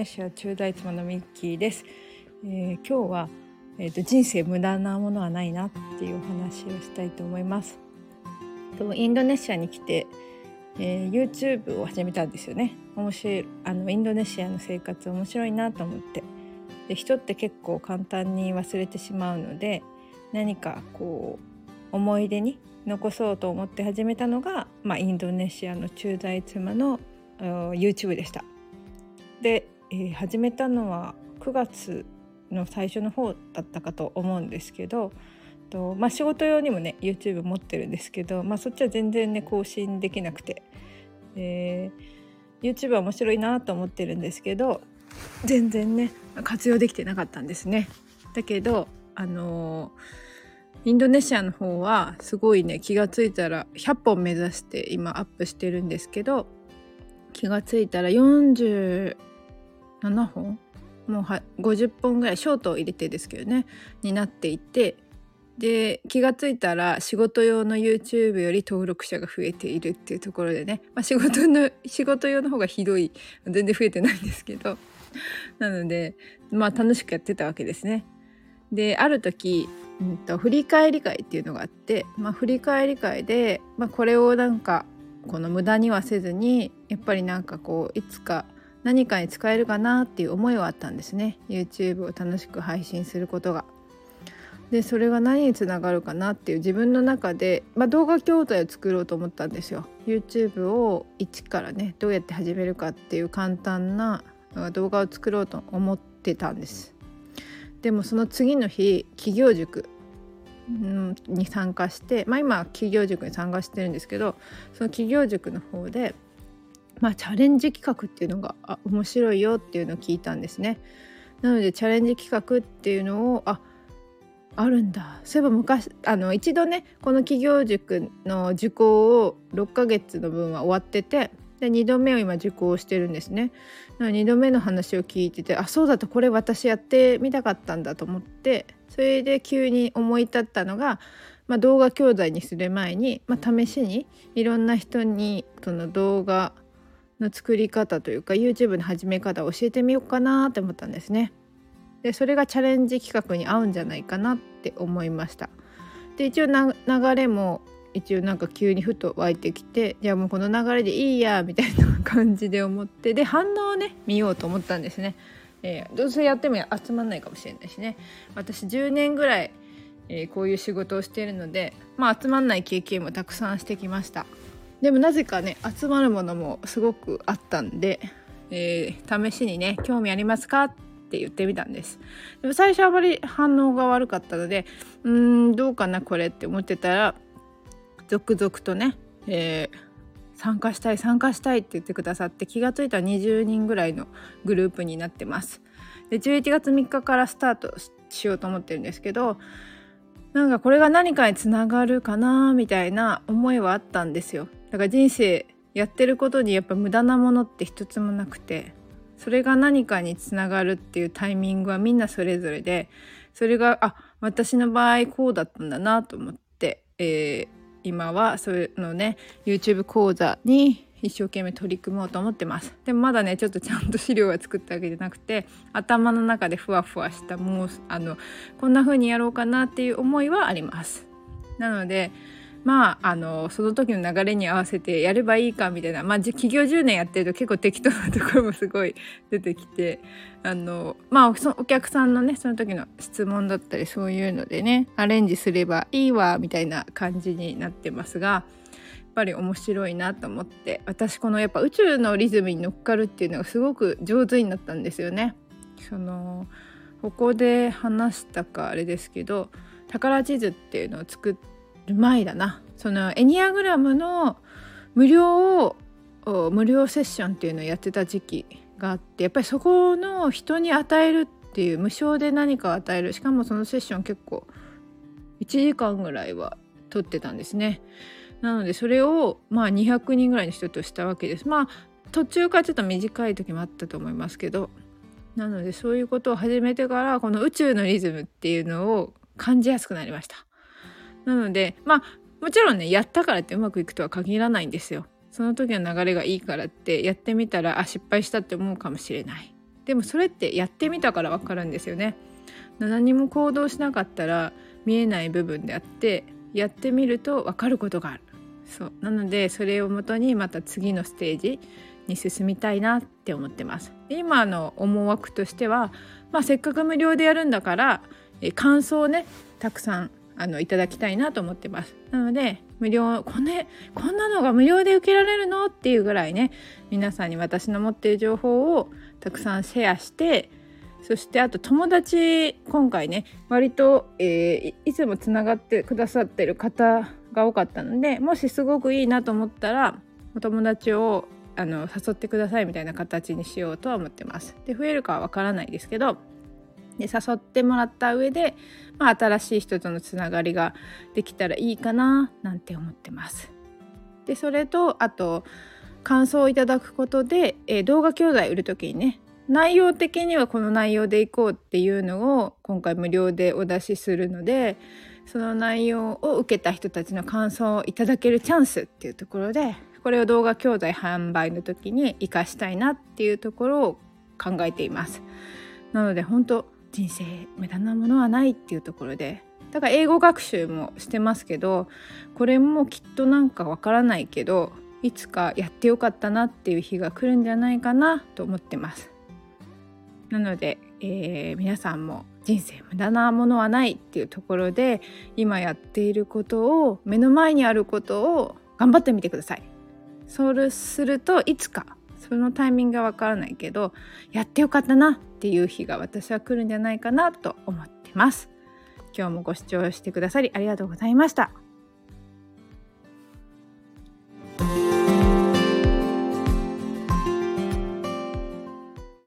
ネシア中大妻のミッキーです、えー、今日は、えーと、人生無駄なものはないなっていうお話をしたいと思います。とインドネシアに来て、えー、YouTube を始めたんですよね。面白いあのインドネシアの生活面白いなと思って。で人って結構簡単に忘れてしまうので何かこう思い出に残そうと思って始めたのが、まあ、インドネシアの駐在妻の YouTube でした。で、えー、始めたのは9月の最初の方だったかと思うんですけどと、まあ、仕事用にもね YouTube 持ってるんですけど、まあ、そっちは全然ね更新できなくて、えー、YouTube は面白いなと思ってるんですけど全然ね活用できてなかったんですね。だけどあのーインドネシアの方はすごいね気が付いたら100本目指して今アップしてるんですけど気が付いたら7本？もう50本ぐらいショートを入れてですけどね。になっていて。で気が付いたら仕事用の YouTube より登録者が増えているっていうところでね、まあ、仕事の 仕事用の方がひどい。全然増えてないんですけど。なのでまあ楽しくやってたわけですね。である時うんと、振り返り会っていうのがあって、まあ、振り返り会で、まあ、これをなんかこの無駄にはせずにやっぱりなんかこういつか何かに使えるかなっていう思いはあったんですね YouTube を楽しく配信することが。でそれが何につながるかなっていう自分の中で、まあ、動画教材を作ろうと思ったんですよ。YouTube を一からねどうやって始めるかっていう簡単な動画を作ろうと思ってたんです。でもその次の日企業塾に参加して、まあ、今企業塾に参加してるんですけどその企業塾の方で、まあ、チャレンジ企画っていうのがあ面白いよっていうのを聞いたんですね。なのでチャレンジ企画っていうのをああるんだそういえば昔あの一度ねこの企業塾の受講を6ヶ月の分は終わっててで2度目を今受講してるんですね。2度目の話を聞いててあそうだとこれ私やってみたかったんだと思ってそれで急に思い立ったのが、まあ、動画教材にする前に、まあ、試しにいろんな人にその動画の作り方というか YouTube の始め方を教えてみようかなって思ったんですね。でそれがチャレンジ企画に合うんじゃないかなって思いました。で一応流れも一応なんか急にふと湧いてきてじゃあもうこの流れでいいやみたいな感じで思ってで反応をね見ようと思ったんですね。えー、どうせやっても集まんないかもしれないしね私10年ぐらい、えー、こういう仕事をしているのでまあ集まんない経験もたくさんしてきましたでもなぜかね集まるものもすごくあったんで、えー、試しにね「興味ありますか?」って言ってみたんですでも最初あまり反応が悪かったのでうんどうかなこれって思ってたら続々とね、えー、参加したい参加したいって言ってくださって気が付いたら20人ぐらいのグループになってます。で11月3日からスタートしようと思ってるんですけどなんかこれが何かにつながるかなみたいな思いはあったんですよ。だから人生やってることにやっぱ無駄なものって一つもなくてそれが何かにつながるっていうタイミングはみんなそれぞれでそれがあ私の場合こうだったんだなと思って、えー、今はそういうのね YouTube 講座に一生懸命取り組もうと思ってます。でもまだねちょっとちゃんと資料は作ったわけじゃなくて頭の中でふわふわしたもうあのこんな風にやろうかなっていう思いはあります。なのでまああのその時の流れに合わせてやればいいかみたいなまあ企業10年やってると結構適当なところもすごい出てきてあのまあお客さんのねその時の質問だったりそういうのでねアレンジすればいいわみたいな感じになってますがやっぱり面白いなと思って私このやっぱ宇宙のリズムに乗っかるっていうのがすごく上手になったんですよね。そのここで話したかあれですけど宝地図っていうのを作って前だなそのエニアグラムの無料を無料セッションっていうのをやってた時期があってやっぱりそこの人に与えるっていう無償で何かを与えるしかもそのセッション結構1時間ぐらいは取ってたんですね。なのでそれをまあ200人ぐらいの人としたわけです。まあ途中からちょっと短い時もあったと思いますけどなのでそういうことを始めてからこの宇宙のリズムっていうのを感じやすくなりました。なのでまあもちろんねやったからってうまくいくとは限らないんですよ。その時の流れがいいからってやってみたらあ失敗したって思うかもしれない。でもそれってやってみたから分かるんですよね何も行動しなかったら見えない部分であってやってみると分かることがあるそうなのでそれをもとにまた次のステージに進みたいなって思ってます今の思惑としては、まあ、せっかく無料でやるんだからえ感想をねたくさんあのいただきたいなと思ってますなので無料こんなこんなのが無料で受けられるのっていうぐらいね皆さんに私の持っている情報をたくさんシェアしてそしてあと友達今回ね割と、えー、いつもつながってくださってる方が多かったのでもしすごくいいなと思ったらお友達をあの誘ってくださいみたいな形にしようとは思ってます。で増えるかはわからないですけどで誘ってもらった上で、まあ、新しい人とのつながりができたらいいかななんて思ってます。でそれとあと感想をいただくことで、えー、動画教材売る時にね内容的にはこの内容でいこうっていうのを今回無料でお出しするのでその内容を受けた人たちの感想をいただけるチャンスっていうところでこれを動画教材販売の時に活かしたいなっていうところを考えています。なので本当人生無駄なものはないっていうところでだから英語学習もしてますけどこれもきっとなんかわからないけどいつかやってよかったなっていう日が来るんじゃないかなと思ってます。なので、えー、皆さんも人生無駄なものはないっていうところで今やっていることを目の前にあることを頑張ってみてください。そうするといつかそのタイミングがわからないけどやってよかったなっていう日が私は来るんじゃないかなと思ってます。今日もご視聴してくださりありがとうございました。